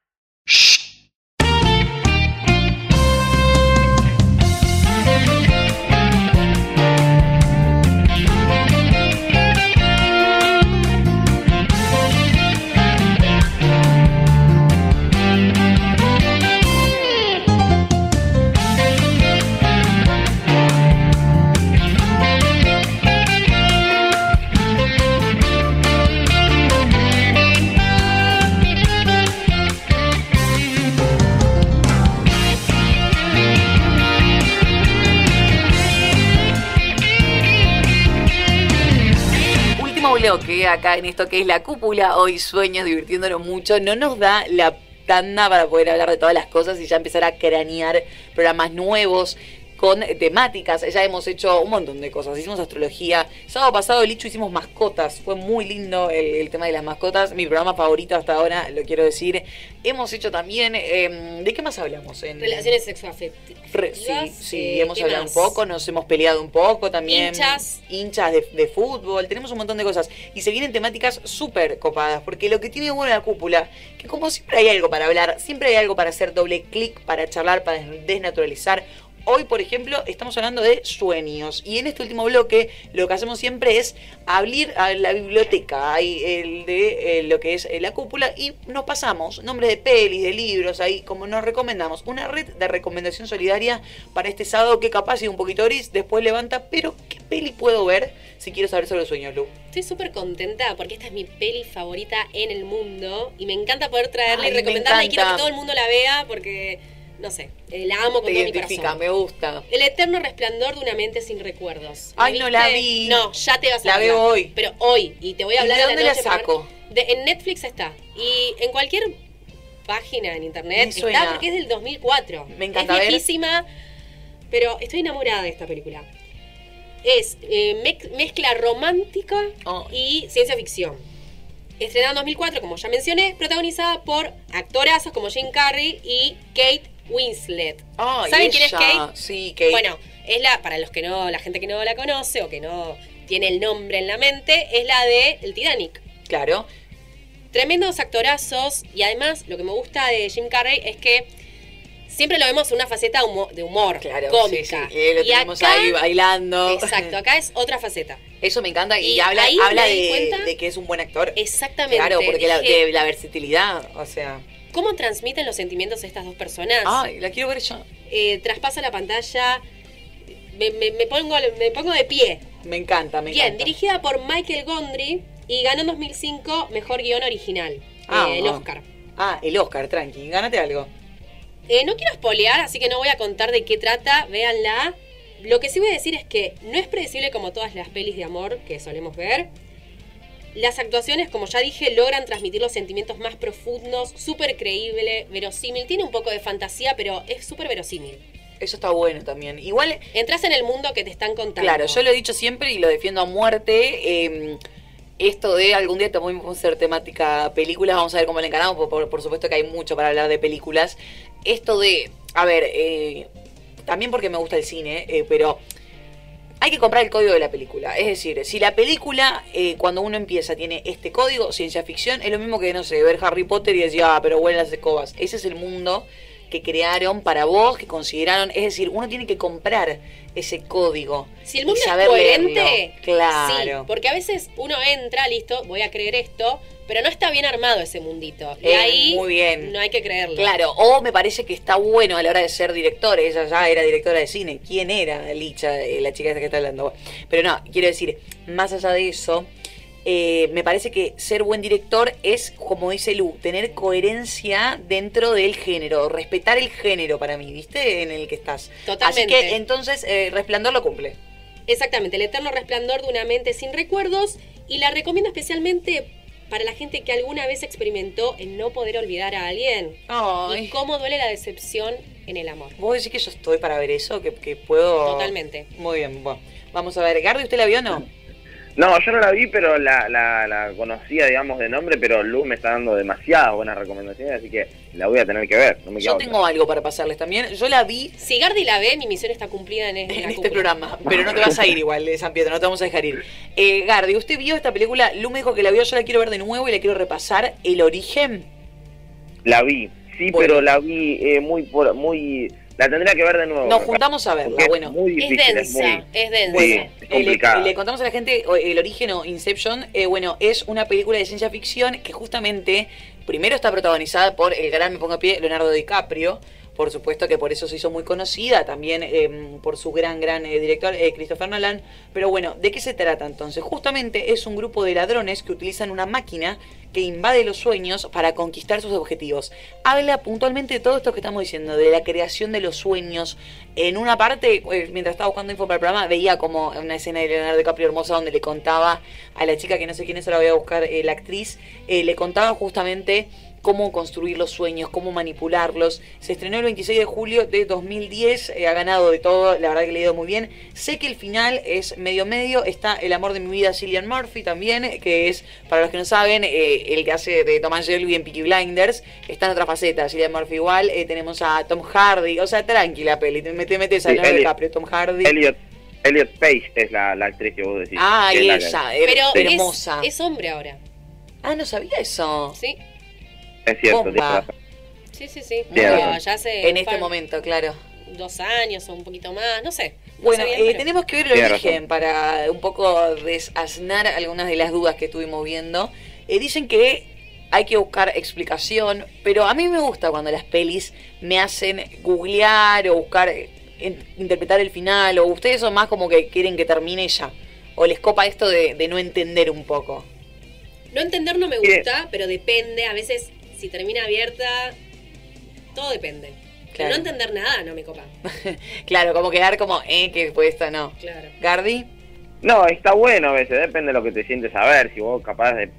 Acá en esto que es la cúpula, hoy sueños, divirtiéndonos mucho, no nos da la tanda para poder hablar de todas las cosas y ya empezar a cranear programas nuevos con temáticas. Ya hemos hecho un montón de cosas. Hicimos astrología. sábado pasado, Licho, hicimos mascotas. Fue muy lindo el, tema de las mascotas. Mi programa favorito hasta ahora, lo quiero decir. Hemos hecho también. Em, ¿De qué más hablamos? En, Relaciones sexoafectivas. sí, sí, eh, hemos hablado un poco. Nos hemos peleado un poco también. Hinchas. Hinchas de, de fútbol. Tenemos un montón de cosas. Y se vienen temáticas súper copadas. Porque lo que tiene bueno la cúpula, que como siempre hay algo para hablar, siempre hay algo para hacer doble clic, para charlar, para desnaturalizar Hoy, por ejemplo, estamos hablando de sueños. Y en este último bloque, lo que hacemos siempre es abrir a la biblioteca el de eh, lo que es eh, la cúpula y nos pasamos nombres de pelis, de libros, ahí como nos recomendamos. Una red de recomendación solidaria para este sábado que capaz es un poquito gris, después levanta, pero ¿qué peli puedo ver si quiero saber sobre sueños, Lu? Estoy súper contenta porque esta es mi peli favorita en el mundo y me encanta poder traerla y recomendarla y quiero que todo el mundo la vea porque no sé, eh, la amo con todo mi corazón. me gusta. El eterno resplandor de una mente sin recuerdos. Ay, no la vi. No, ya te vas a La veo hoy. Pero hoy, y te voy a hablar de, dónde la, saco? en Netflix está. Y en cualquier página en internet está porque es del 2004. Me encanta Es viejísima, pero estoy enamorada de esta película. Es eh, mezcla romántica oh. y ciencia ficción. Estrenada en 2004, como ya mencioné, protagonizada por actorazos como Jim Carrey y Kate Winslet. ¿Saben quién es Kate? Sí, Kate. Bueno, es la, para los que no, la gente que no la conoce o que no tiene el nombre en la mente, es la de El Titanic. Claro. Tremendos actorazos y además lo que me gusta de Jim Carrey es que siempre lo vemos en una faceta de humor, claro, cómica. Sí, sí. lo tenemos ahí bailando. Exacto, acá es otra faceta. Eso me encanta y, habla, habla de, que es un buen actor. Exactamente. Claro, porque la, de la versatilidad, o sea. ¿Cómo transmiten los sentimientos de estas dos personas? Ay, la quiero ver yo. Eh, traspasa la pantalla. Me, pongo, me pongo de pie. Me encanta, me encanta. Bien, dirigida por Michael Gondry y ganó en 2005 Mejor Guión Original. Ah, eh, el Oscar. Ah, el Oscar, tranqui. Gánate algo. Eh, no quiero espolear, así que no voy a contar de qué trata. Véanla. Lo que sí voy a decir es que no es predecible como todas las pelis de amor que solemos ver. Las actuaciones, como ya dije, logran transmitir los sentimientos más profundos, súper creíble, verosímil. Tiene un poco de fantasía, pero es súper verosímil. Eso está bueno también. Igual. Entras en el mundo que te están contando. Claro, yo lo he dicho siempre y lo defiendo a muerte. Em, esto de algún día también vamos a hacer temática películas, vamos a ver cómo le encaramos, por, supuesto que hay mucho para hablar de películas. Esto de, a ver, eh, también porque me gusta el cine, eh, pero hay que comprar el código de la película. Es decir, si la película, eh, cuando uno empieza, tiene este código, ciencia ficción, es lo mismo que, no sé, ver Harry Potter y decir, ah, pero huelen las escobas. Ese es el mundo que crearon para vos, que consideraron. Es decir, uno tiene que comprar ese código. Si el mundo es coherente, claro. Sí, porque a veces uno entra, listo, voy a creer esto, pero no está bien armado ese mundito. Y ahí muy bien. no hay que creerlo. Claro, o me parece que está bueno a la hora de ser director. Ella ya era directora de cine. ¿Quién era Licha, eh, la chica esta que está hablando? Pero no, quiero decir, más allá de eso, eh, me parece que ser buen director es, como dice Lu, tener coherencia dentro del género, respetar el género para mí, ¿viste? En el que estás. Totalmente. Así que entonces, eh, Resplandor lo cumple. Exactamente, el eterno resplandor de una mente sin recuerdos y la recomiendo especialmente para la gente que alguna vez experimentó en no poder olvidar a alguien. Y cómo duele la decepción en el amor. ¿Vos decís que yo estoy para ver eso? ¿Que, que puedo...? Totalmente. Muy bien, bueno. Vamos a ver. Gardi, ¿usted la vio o no? No, yo no la vi, pero la, la, conocía, digamos, de nombre, pero Lu me está dando demasiadas buenas recomendaciones, así que la voy a tener que ver. yo tengo algo para pasarles también. Yo la vi... Si Gardi la ve, mi misión está cumplida en, este programa, pero no te vas a ir igual, de San Pietro, no te vamos a dejar ir. Eh, Gardi, ¿usted vio esta película? Lu me dijo que la vio, yo la quiero ver de nuevo y la quiero repasar. ¿El origen? La vi, sí, pero la vi eh, muy... Por, muy la tendría que ver de nuevo. Nos juntamos a verla, bueno. Es, densa, es, densa. es le, contamos a la gente el origen o Inception. Eh, bueno, es una película de ciencia ficción que justamente primero está protagonizada por el gran, me pongo a pie, Leonardo DiCaprio. Por supuesto que por eso se hizo muy conocida, también em, por su gran, gran eh, director, eh, Christopher Nolan. Pero bueno, ¿de qué se trata entonces? Justamente es un grupo de ladrones que utilizan una máquina que invade los sueños para conquistar sus objetivos. Habla puntualmente de todo esto que estamos diciendo, de la creación de los sueños. En una parte, eh, mientras estaba buscando info para el programa, veía como una escena de Leonardo DiCaprio hermosa donde le contaba a la chica, que no sé quién es, ahora voy a buscar, la actriz, le contaba justamente cómo construir los sueños, cómo manipularlos. Se estrenó el 26 de julio de 2010, eh, ha ganado de todo, la verdad que le ha ido muy bien. Sé que el final es medio medio, está El amor de mi vida, Cillian Murphy también, que es, para los que no saben, eh, el que hace de Thomas Shelby en Peaky Blinders, está en otra faceta, Cillian Murphy igual, eh, tenemos a Tom Hardy, o sea, tranquila peli, mete, metes a sí, Leonardo Tom Hardy. Elliot. Elliot Page es la, actriz que vos decís. Ah, ella, Pero hermosa. Es, es hombre ahora. Ah, no sabía eso. Sí. Es cierto, Sí, sí, sí. ya hace en este momento, claro. Dos años o un poquito más, no sé. bueno, eh, tenemos que ver el origen para un poco desasnar algunas de las dudas que estuvimos viendo. Eh, dicen que hay que buscar explicación, pero a mí me gusta cuando las pelis me hacen googlear o buscar, eh, interpretar el final, o ustedes son más como que quieren que termine ya, o les copa esto de, de no entender un poco. No entender no me gusta, pero depende, a veces si termina abierta, todo depende. Pero no entender nada no me copa. claro, como quedar como, eh, que esto, no. Claro. ¿Gardi? No, está bueno a veces, depende de lo que te sientes a ver, si vos capaz de...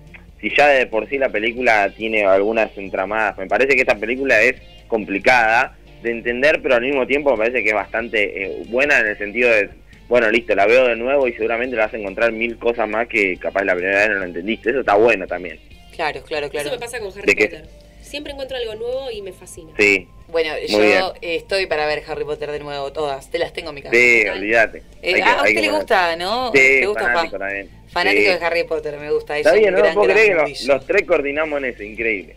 Si ya de por sí la película tiene algunas entramadas, me parece que esta película es complicada de entender, pero al mismo tiempo me parece que es bastante eh, buena en el sentido de, bueno, listo, la veo de nuevo y seguramente la vas a encontrar mil cosas más que capaz la primera vez no lo entendiste. Eso está bueno también. Claro, claro, claro. Eso me pasa con Harry Potter. Siempre encuentro algo nuevo y me fascina. Sí. Bueno, yo estoy para ver Harry Potter de nuevo, todas. Te las tengo en mi casa. Sí, olvídate. Eh, a usted le gusta, ¿no? Sí, ¿Te gusta, fanático también. Fanático de Harry Potter, me gusta. Está bien, no puedo creer que los, tres coordinamos en eso, increíble.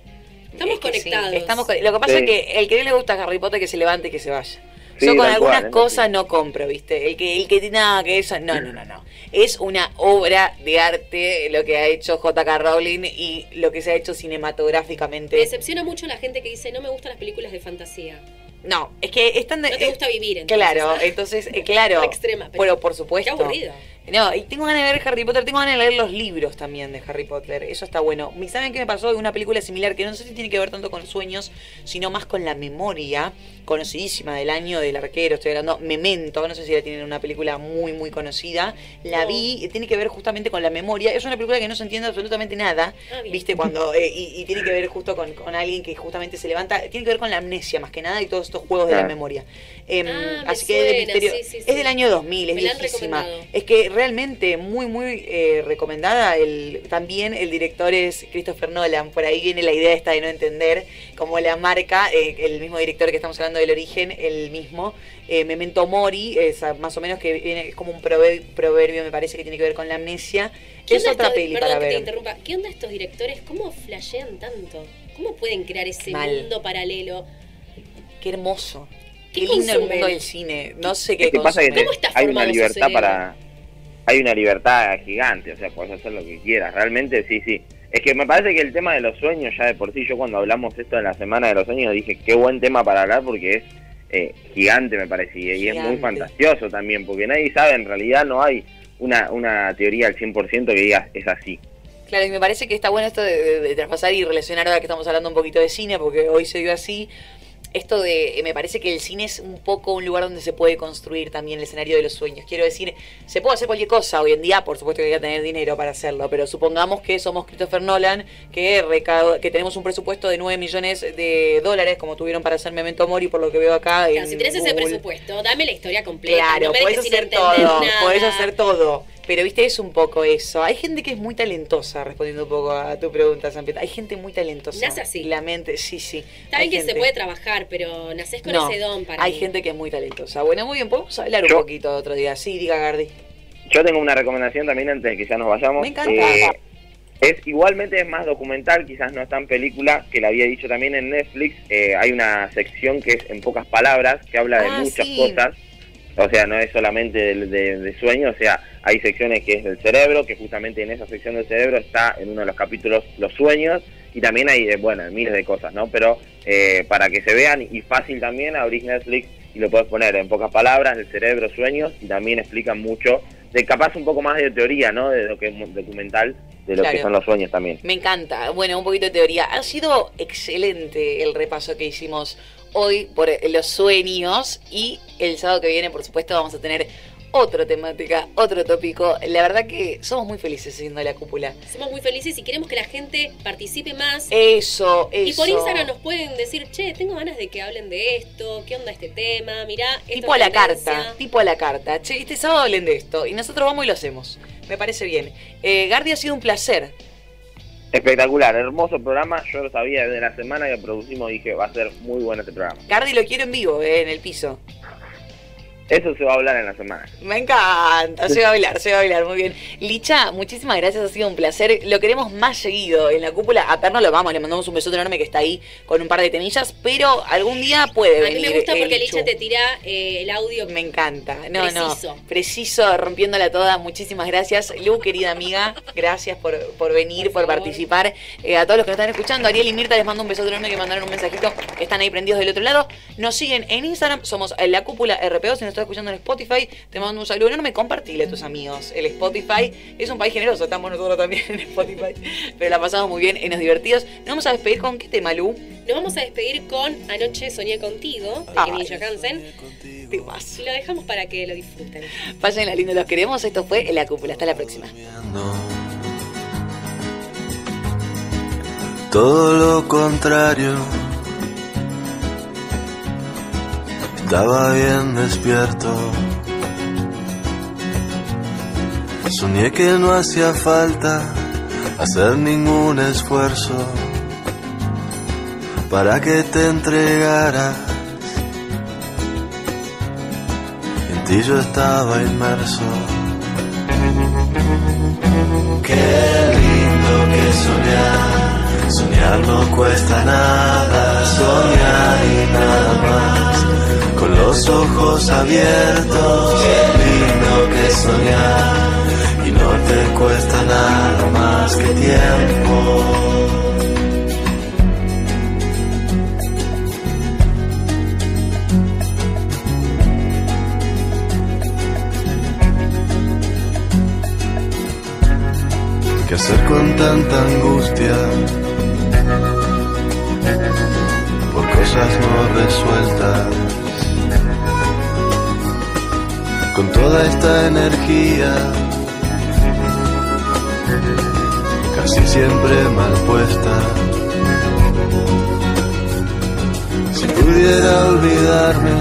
Estamos conectados. estamos Lo que pasa es que el que no le gusta Harry Potter que se levante y que se vaya. Yo con algunas cosas no compro, ¿viste? El que, el que tiene nada que eso, no, no, no, no es una obra de arte lo que ha hecho J.K. Rowling y lo que se ha hecho cinematográficamente. Me decepciona mucho la gente que dice no me gustan las películas de fantasía. No, es que están de, No te eh, gusta vivir, entonces. Claro, entonces, eh, claro. extrema, pero, por supuesto. Qué aburrido. No, y tengo ganas de ver Harry Potter, tengo ganas de leer los libros también de Harry Potter, eso está bueno. ¿Saben qué me pasó? Una película similar que no sé si tiene que ver tanto con sueños, sino más con la memoria, conocidísima del año del arquero, estoy hablando, Memento, no sé si la tienen una película muy, muy conocida. La vi, tiene que ver justamente con la memoria, es una película que no se entiende absolutamente nada, ah, ¿viste? cuando eh, y, tiene que ver justo con, alguien que justamente se levanta, tiene que ver con la amnesia más que nada y todos estos juegos de la memoria. Em, ah, así que es del año 2000, es viejísima. Es que realmente muy, muy eh, recomendada. El, también el director es Christopher Nolan. Por ahí viene la idea esta de no entender como la marca, eh, el mismo director que estamos hablando del origen, el mismo. Eh, Memento Mori, es más o menos que viene, es como un proverbio, me parece que tiene que ver con la amnesia. Es otra peli para ver. ¿Qué onda estos directores? ¿Cómo flashean tanto? ¿Cómo pueden crear ese mundo paralelo? Qué hermoso. Qué, lindo el mundo del cine. No sé qué, ¿Qué pasa que hay una libertad para hay una libertad gigante, o sea, puedes hacer lo que quieras. Realmente, sí, sí. Es que me parece que el tema de los sueños, ya de por sí, yo cuando hablamos esto en la semana de los sueños, dije, qué buen tema para hablar porque es eh, gigante, me parece, y es muy fantasioso también, porque nadie sabe, en realidad no hay una, una teoría al 100% que diga es así. Claro, y me parece que está bueno esto de, de, traspasar y relacionar ahora que estamos hablando un poquito de cine, porque hoy se dio así, esto de, me parece que el cine es un poco un lugar donde se puede construir también el escenario de los sueños. Quiero decir, se puede hacer cualquier cosa hoy en día, por supuesto que hay que tener dinero para hacerlo, pero supongamos que somos Christopher Nolan, que, que tenemos un presupuesto de 9 millones de dólares, como tuvieron para hacer Memento Mori, por lo que veo acá. Claro, si tenés ese presupuesto, dame la historia completa. Claro, podés hacer todo, podés hacer todo. Pero viste, es un poco eso. Hay gente que es muy talentosa, respondiendo un poco a tu pregunta, San Hay gente muy talentosa. Nace así. La mente, sí, sí. Está bien que se puede trabajar, pero nacés con ese don para. Hay gente que es muy talentosa. Bueno, muy bien, podemos hablar un poquito otro día. Sí, diga Gardi. Yo tengo una recomendación también antes de que ya nos vayamos. Me encanta. Eh, es igualmente es más documental, quizás no es tan película, que la había dicho también en Netflix. Eh, hay una sección que es en pocas palabras, que habla de ah, muchas cosas o sea, no es solamente de, de, sueño, o sea, hay secciones que es del cerebro, que justamente en esa sección del cerebro está en uno de los capítulos los sueños, y también hay, eh, bueno, miles de cosas, ¿no? Pero eh, para que se vean, y fácil también, abrís Netflix y lo puedes poner en pocas palabras, el cerebro, sueños, y también explican mucho, de capaz un poco más de teoría, ¿no? De lo que es documental, de lo que son los sueños también. Me encanta. Bueno, un poquito de teoría. Ha sido excelente el repaso que hicimos hoy por los sueños y el sábado que viene, por supuesto, vamos a tener otra temática, otro tópico. La verdad que somos muy felices siendo la cúpula. Somos muy felices y queremos que la gente participe más. Eso, eso. Y por Instagram nos pueden decir, che, tengo ganas de que hablen de esto, qué onda este tema, mirá. Tipo a la carta, tipo a la carta. Che, este sábado hablen de esto. Y nosotros vamos y lo hacemos. Me parece bien. Eh, Gardi, ha sido un placer. Espectacular, hermoso programa. Yo lo sabía desde la semana que producimos y dije, va a ser muy bueno este programa. Gardi lo quiero en vivo, eh, en el piso. Eso se va a hablar en la semana. Me encanta, se va a hablar, se va a hablar, muy bien. Licha, muchísimas gracias, ha sido un placer. Lo queremos más seguido en la cúpula. A Perno lo vamos, le mandamos un besote enorme que está ahí con un par de temillas, pero algún día puede venir. A mí me gusta porque Licha te tira eh, el audio. Me encanta, no, preciso. no. Preciso, rompiéndola toda. Muchísimas gracias. Lu, querida amiga, gracias por, por venir, por, participar. Eh, a todos los que nos están escuchando, Ariel y Mirta les mando un besote enorme que mandaron un mensajito que están ahí prendidos del otro lado. Nos siguen en Instagram, somos la cúpula RPO, si nos estás escuchando en Spotify, te mando un saludo enorme, compartile a tus amigos. El Spotify es un país generoso, estamos nosotros también en Spotify, pero la pasamos muy bien y nos divertidos. Nos vamos a despedir con qué tema, Lu? Nos vamos a despedir con Anoche soñé contigo, de Kevin Johansen. Y lo dejamos para que lo disfruten. Pasen la linda, los queremos. Esto fue La Cúpula. Hasta la próxima. Todo lo contrario Estaba bien despierto. Soñé que no hacía falta hacer ningún esfuerzo para que te entregaras. En ti yo estaba inmerso. Qué lindo que soñar. Soñar no cuesta nada, soñar y nada más con los ojos abiertos. Lindo que soñar y no te cuesta nada más que tiempo. ¿Qué hacer con tanta angustia? Por cosas no resueltas con toda esta energía, casi siempre mal puesta. Si pudiera olvidarme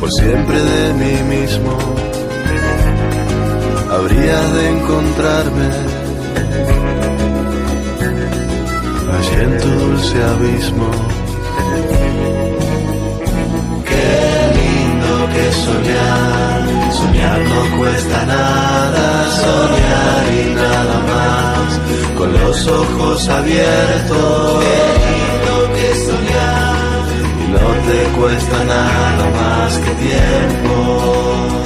por siempre de mí mismo, habría de encontrarme allí en tu dulce abismo. Soñar, soñar no cuesta nada, soñar y nada más, con los ojos abiertos, qué que soñar, y no te cuesta nada más que tiempo.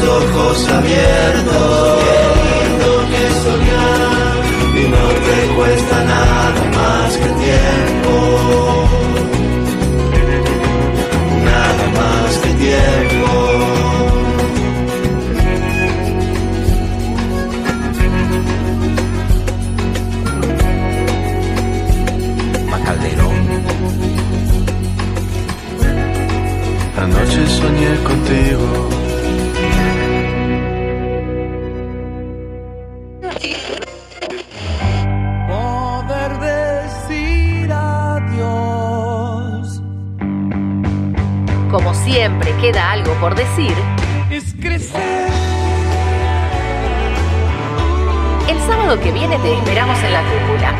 Los ojos abiertos. Qué lindo que soñar, y no te cuesta nada más que tiempo. Nada más que tiempo. Anoche soñé contigo. Por decir, es crecer. el sábado que viene te esperamos en la cúpula.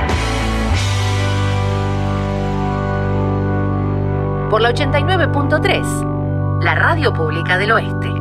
Por la 89.3, la radio pública del oeste.